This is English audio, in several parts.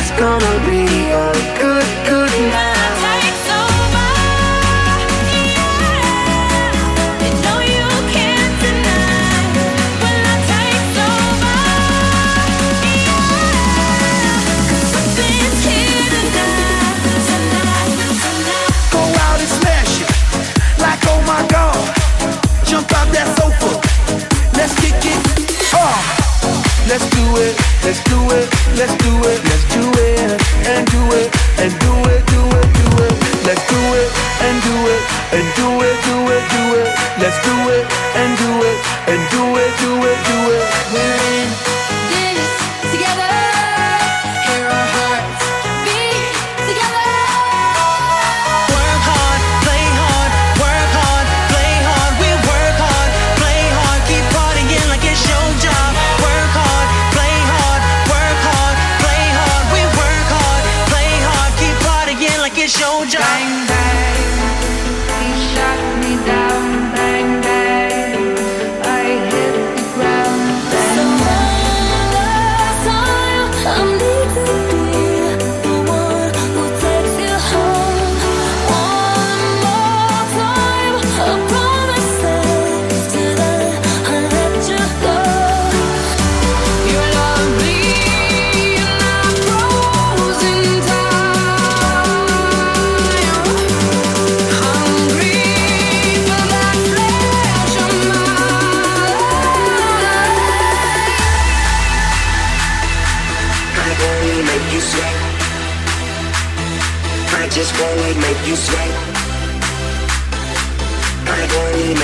it's gonna be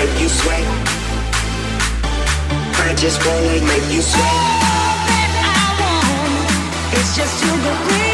make you sweat. I just wanna make you sweat. All that I want is just to believe.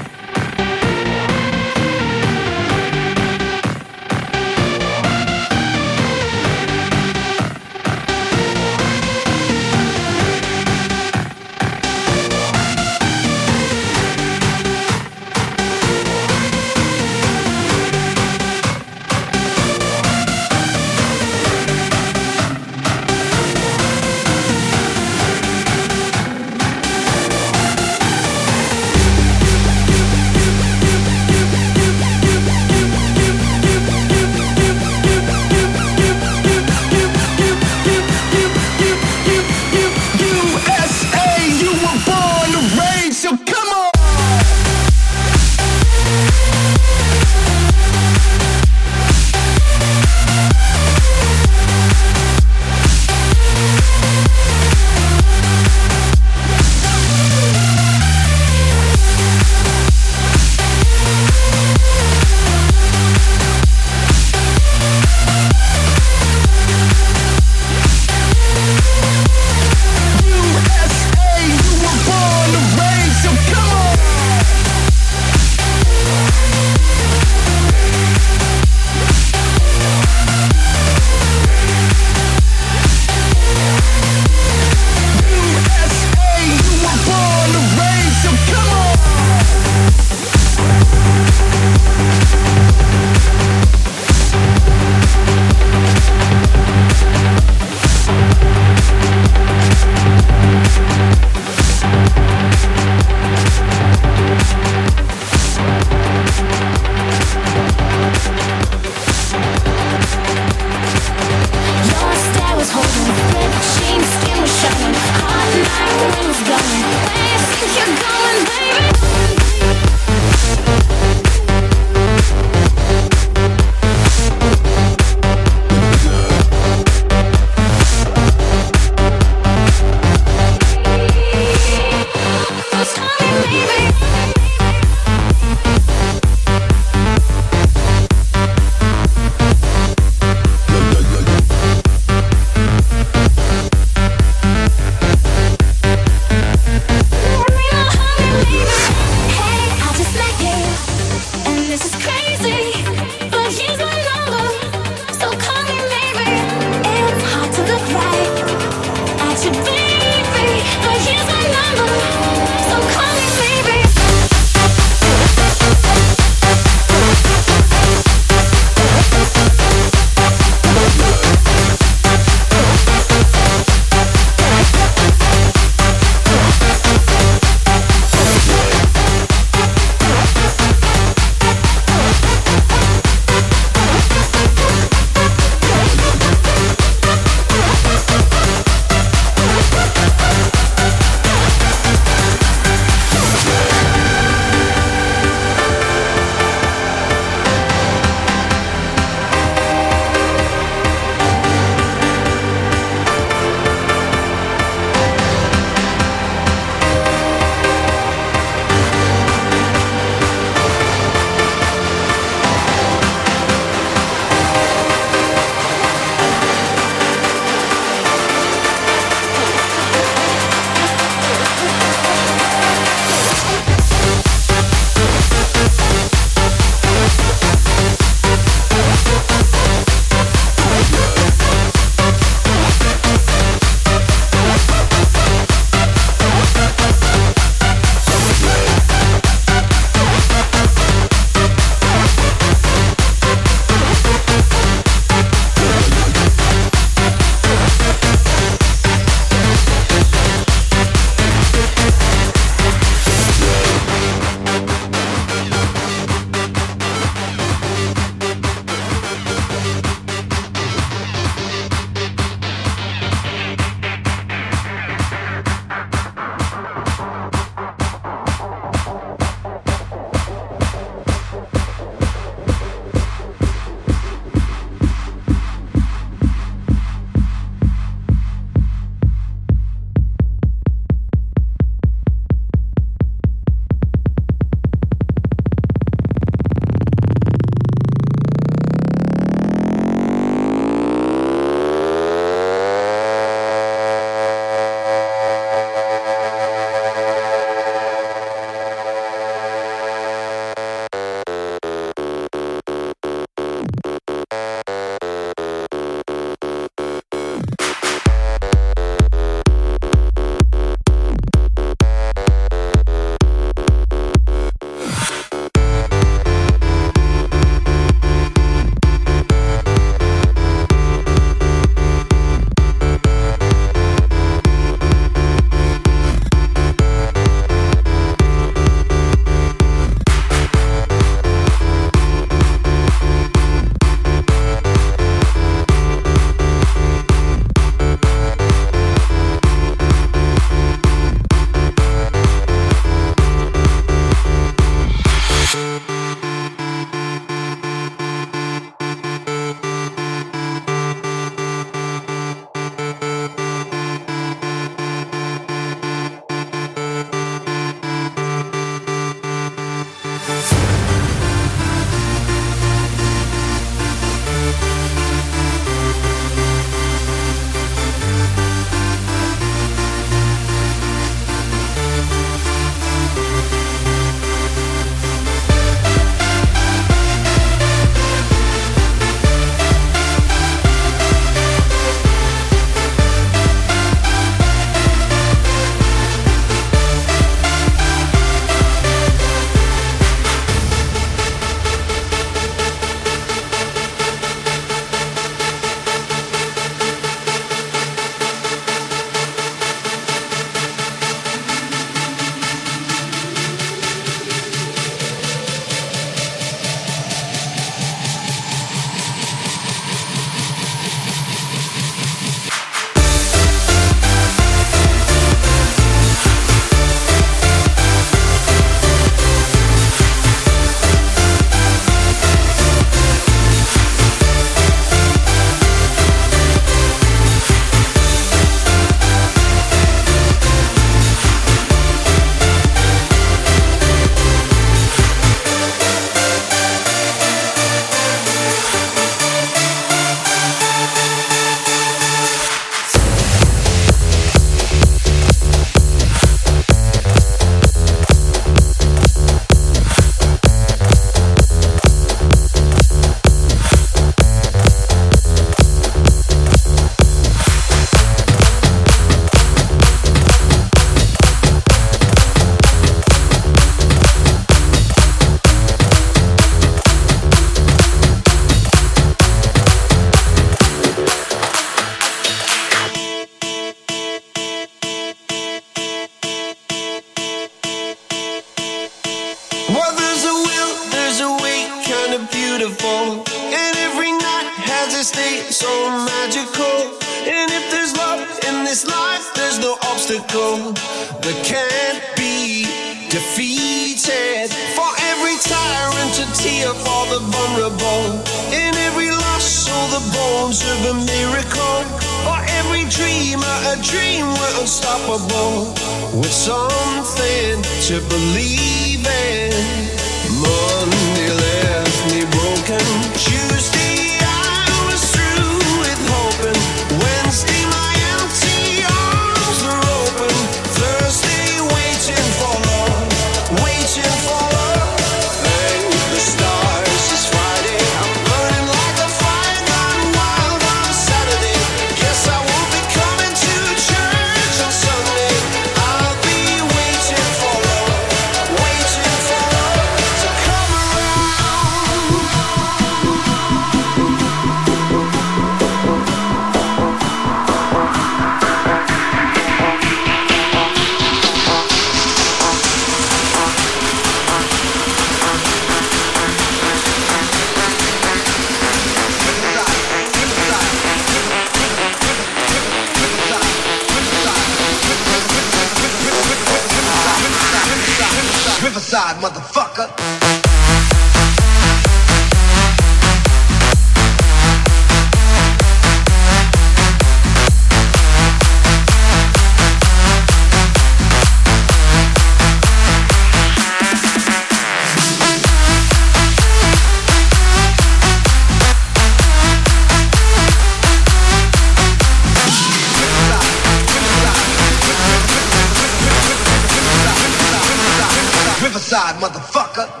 Riverside, motherfucker.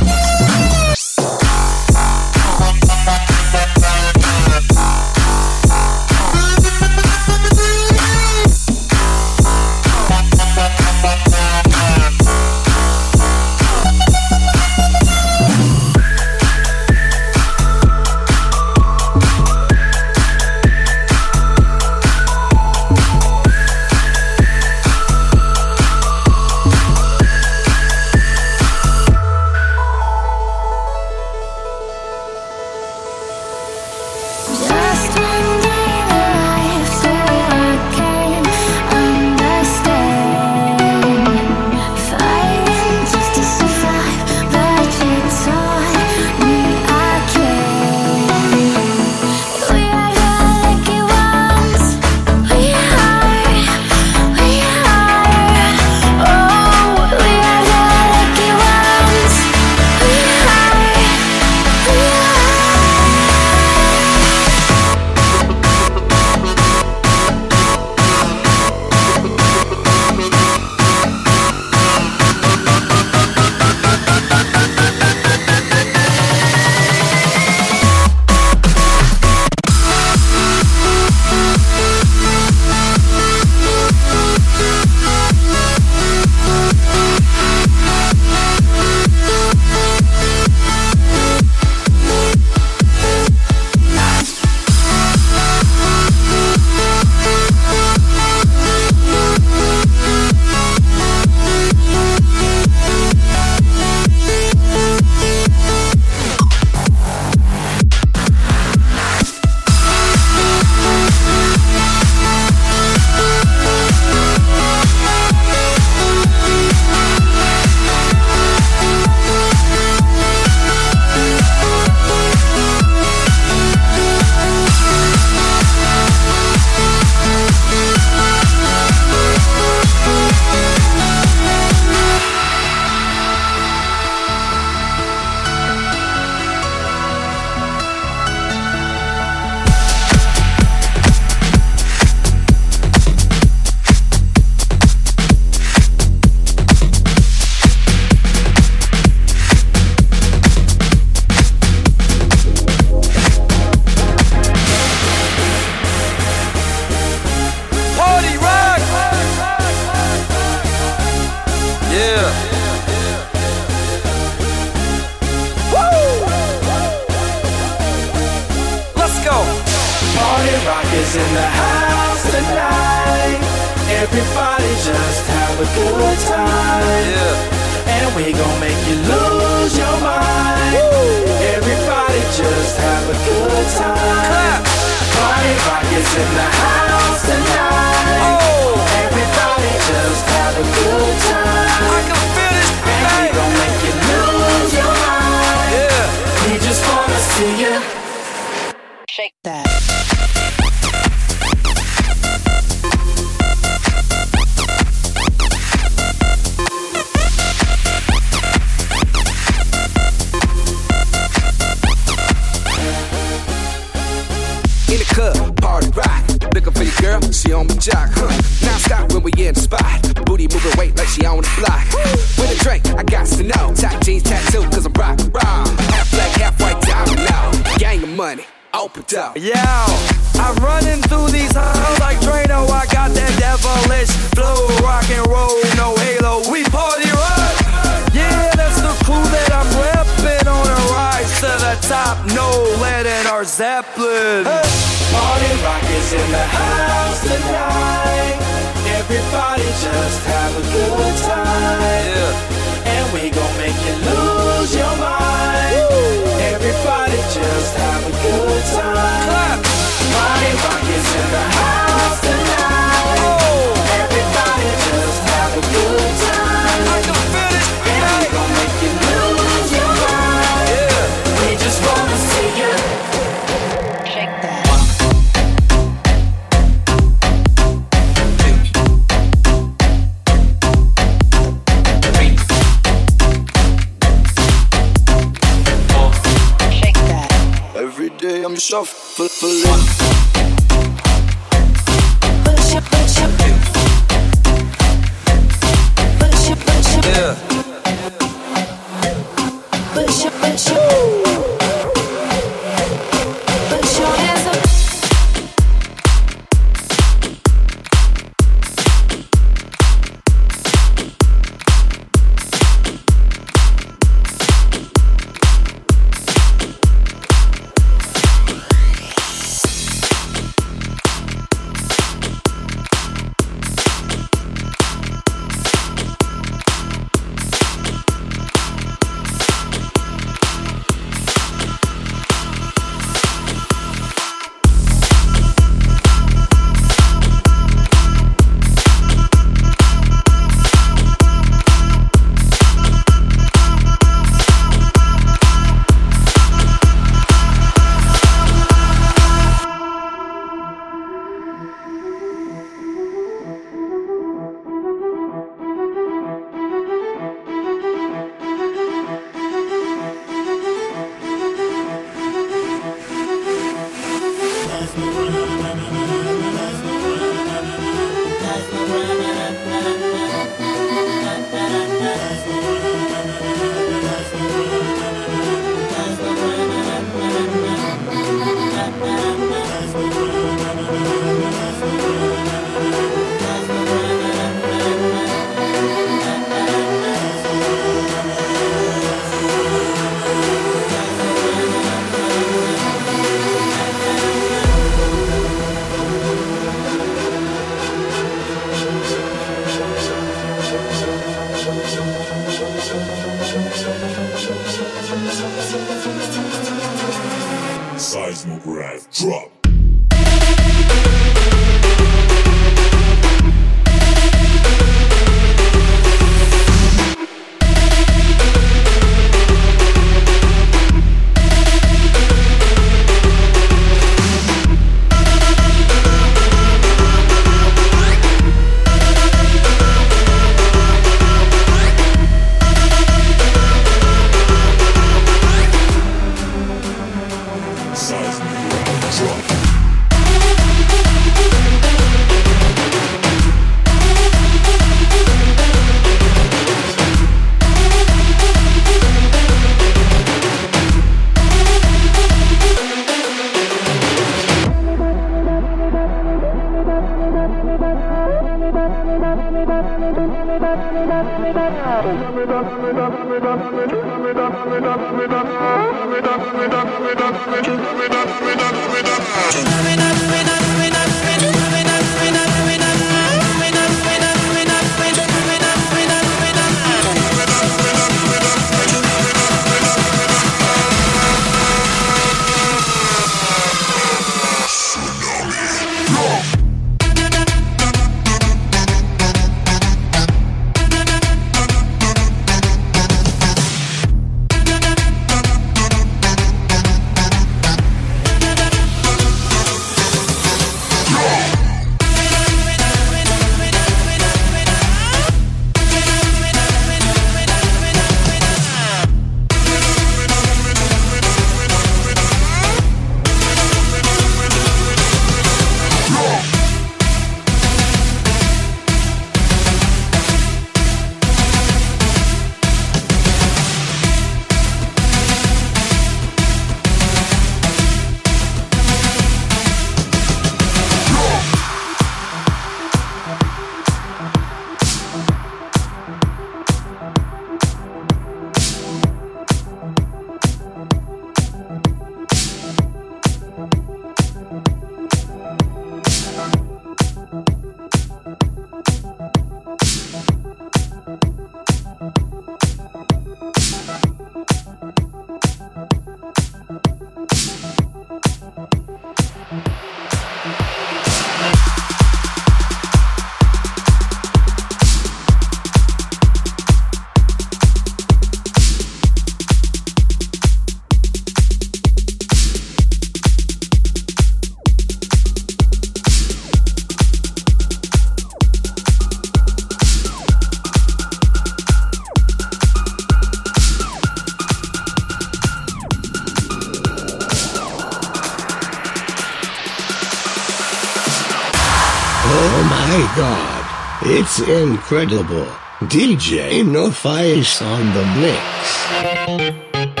Oh my god, it's incredible. DJ Nofice on the mix.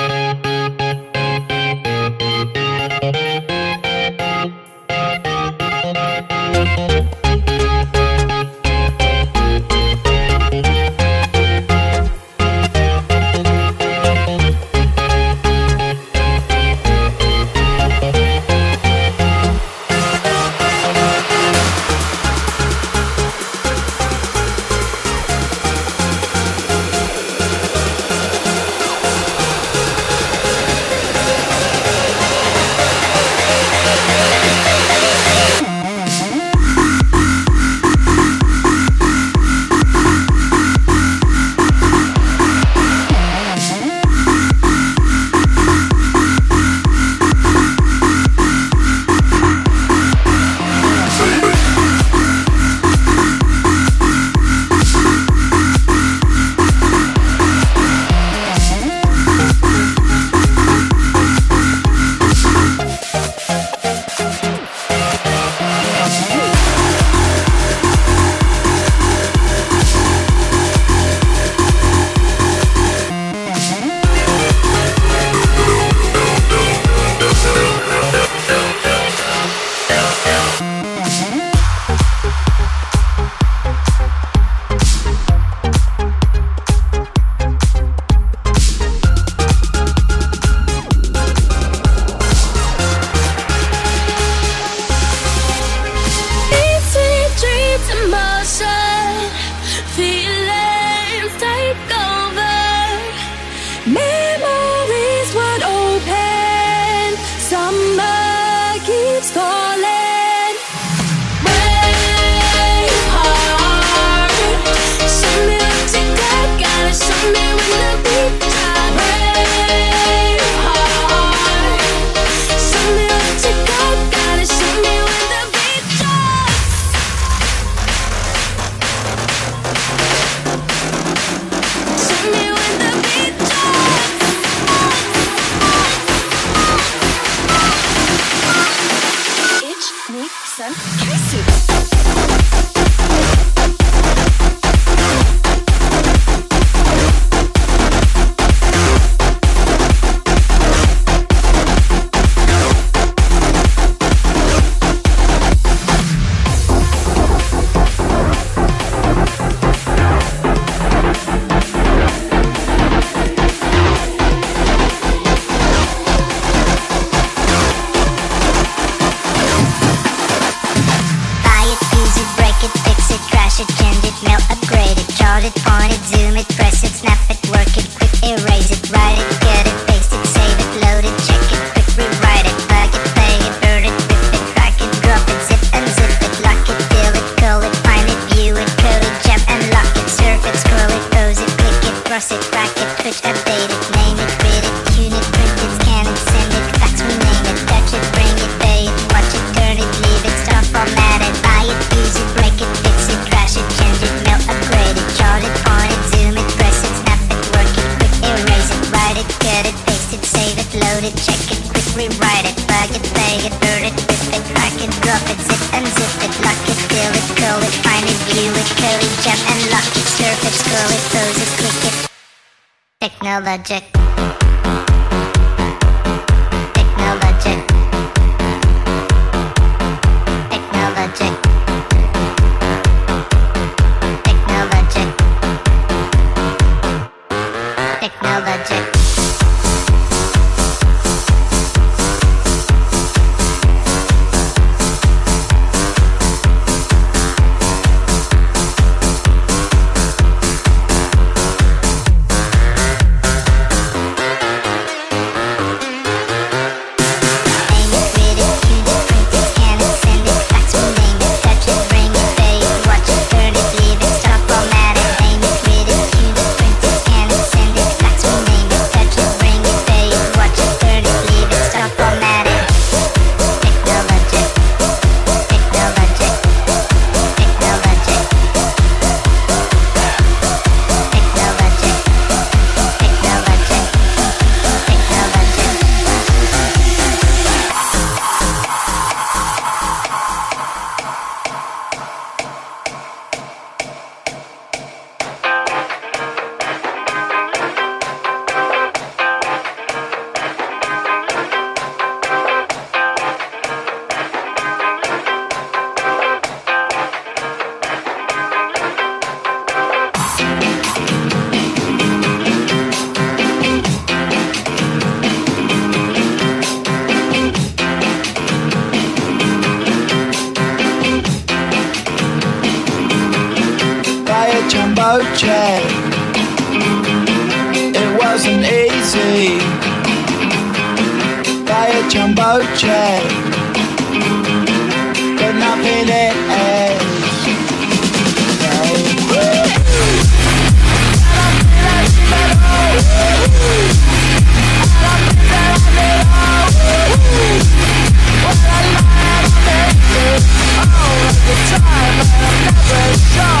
time I never shown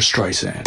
Streisand.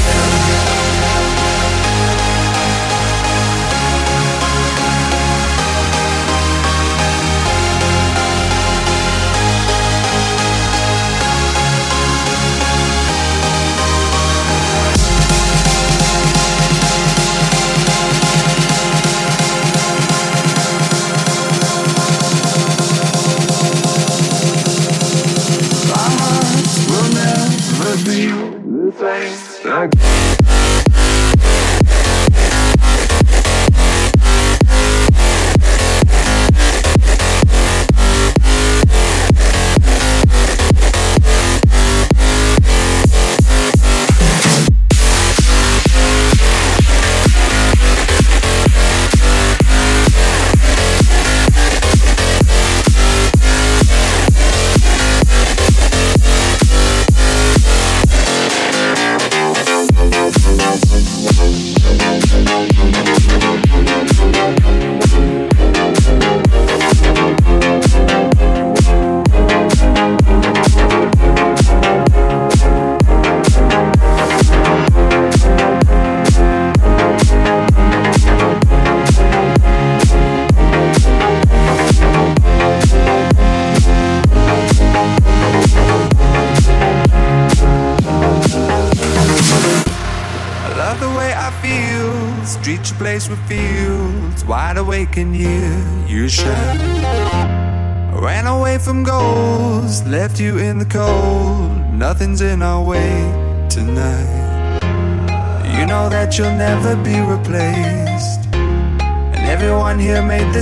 Música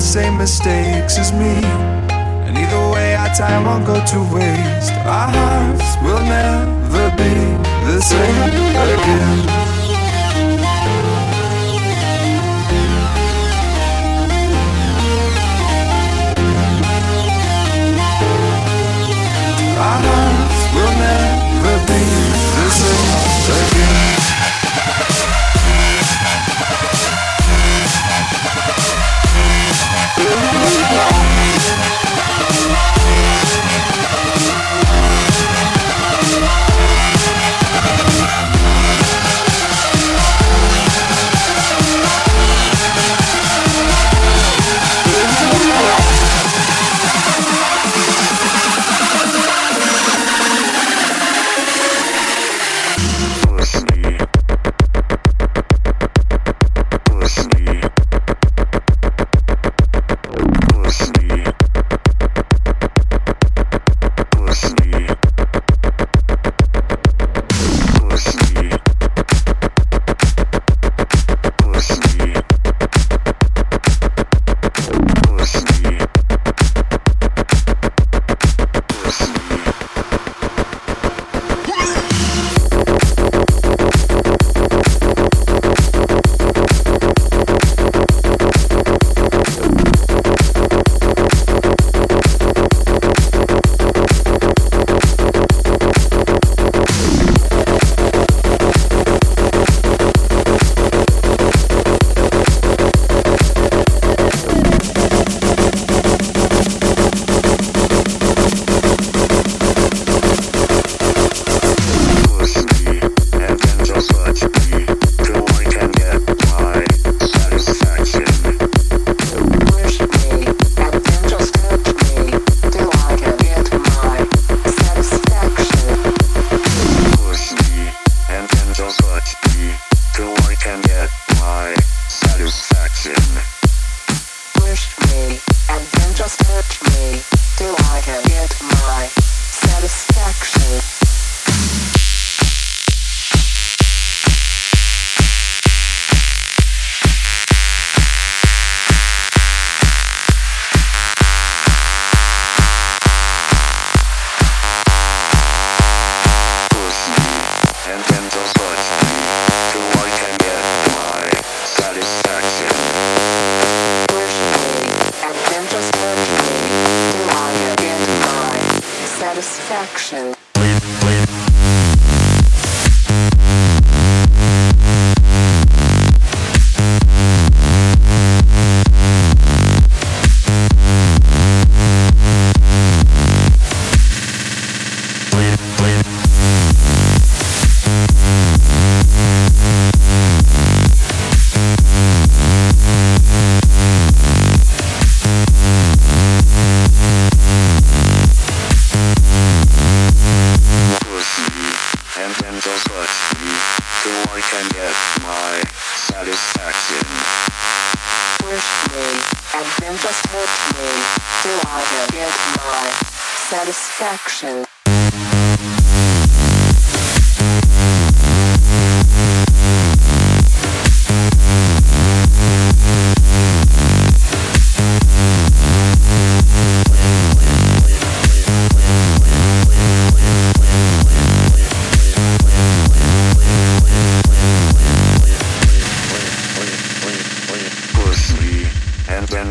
same mistakes as me. And either way, our time won't go to waste. Our hearts will never be the same again.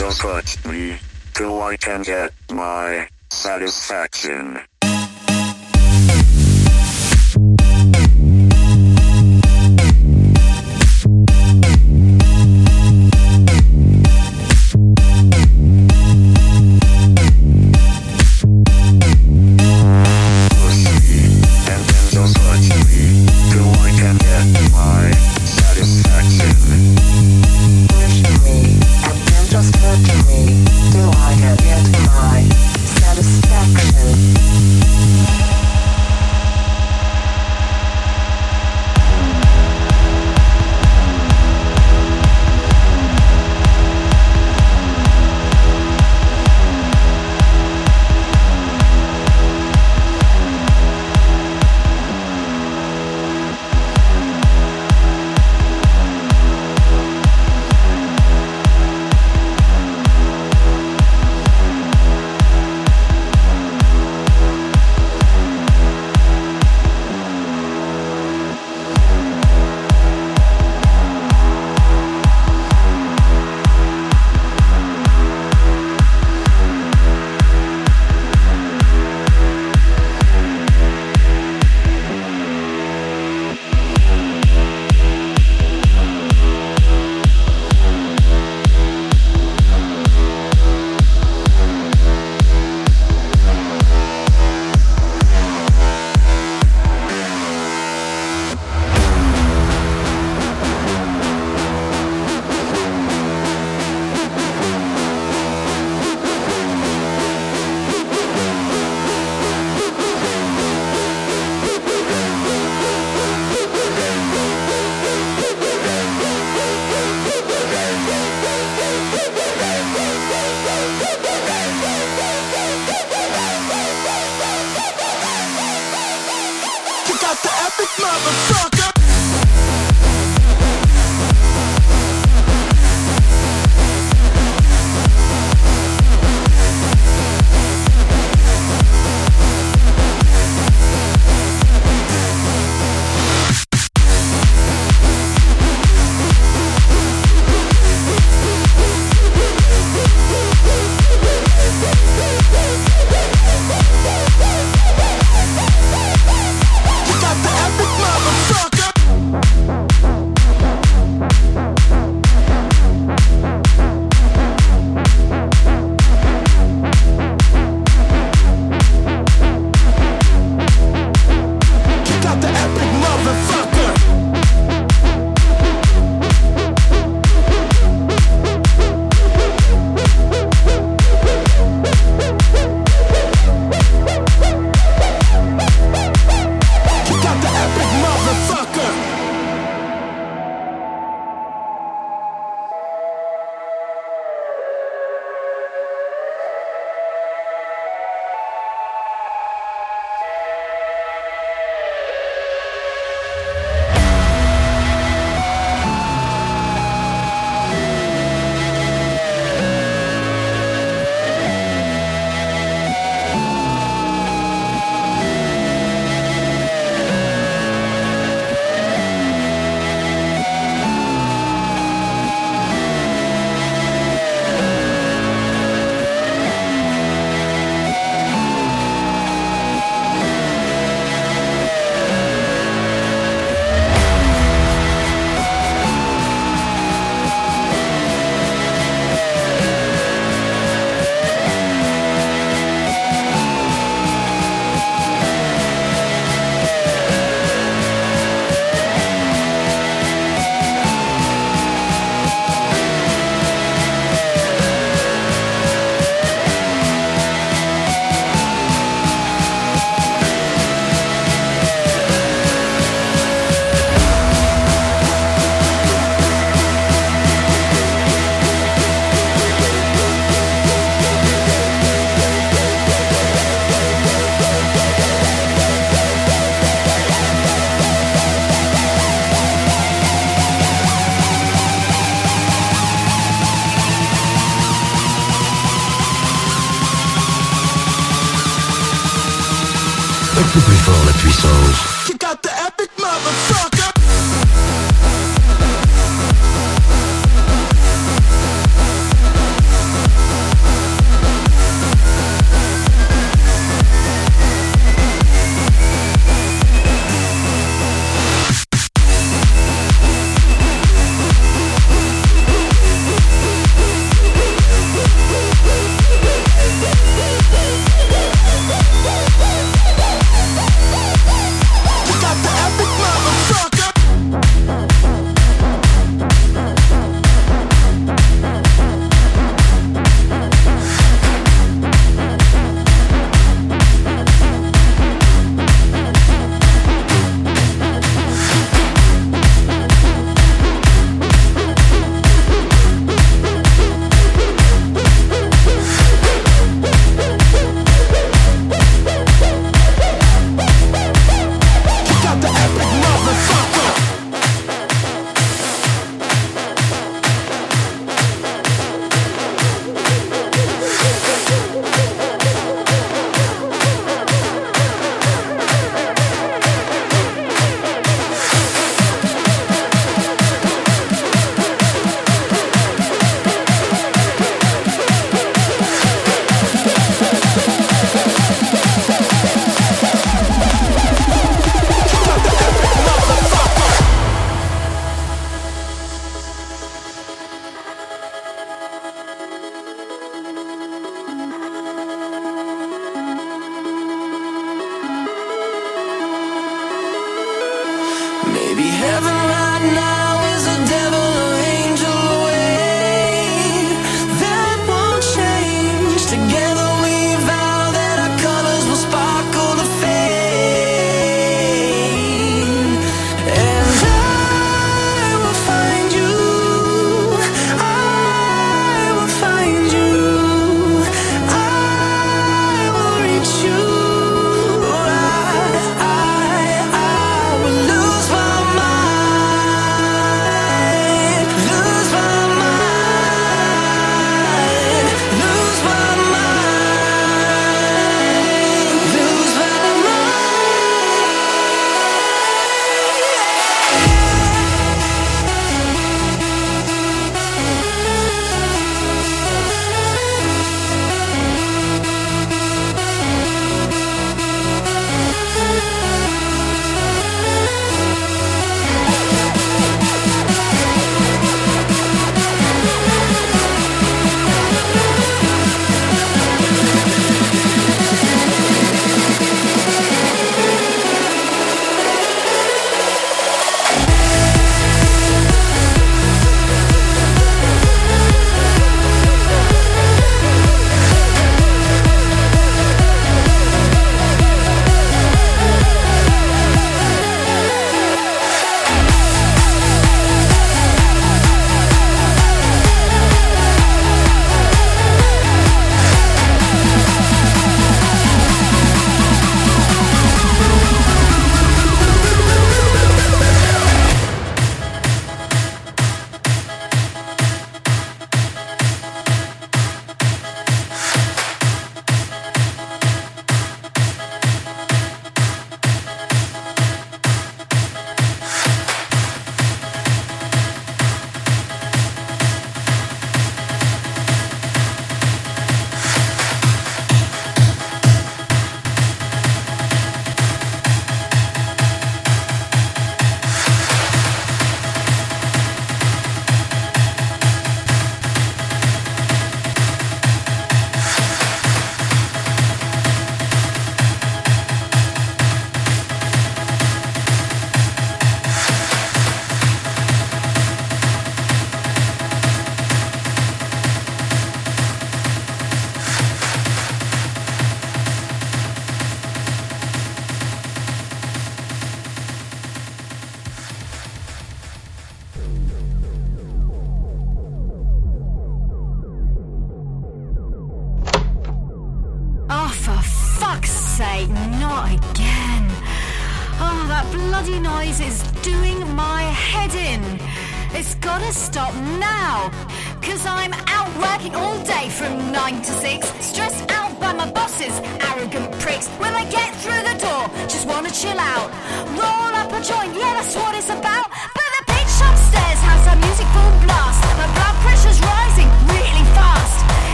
just let me till I can get my satisfaction.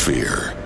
Fear.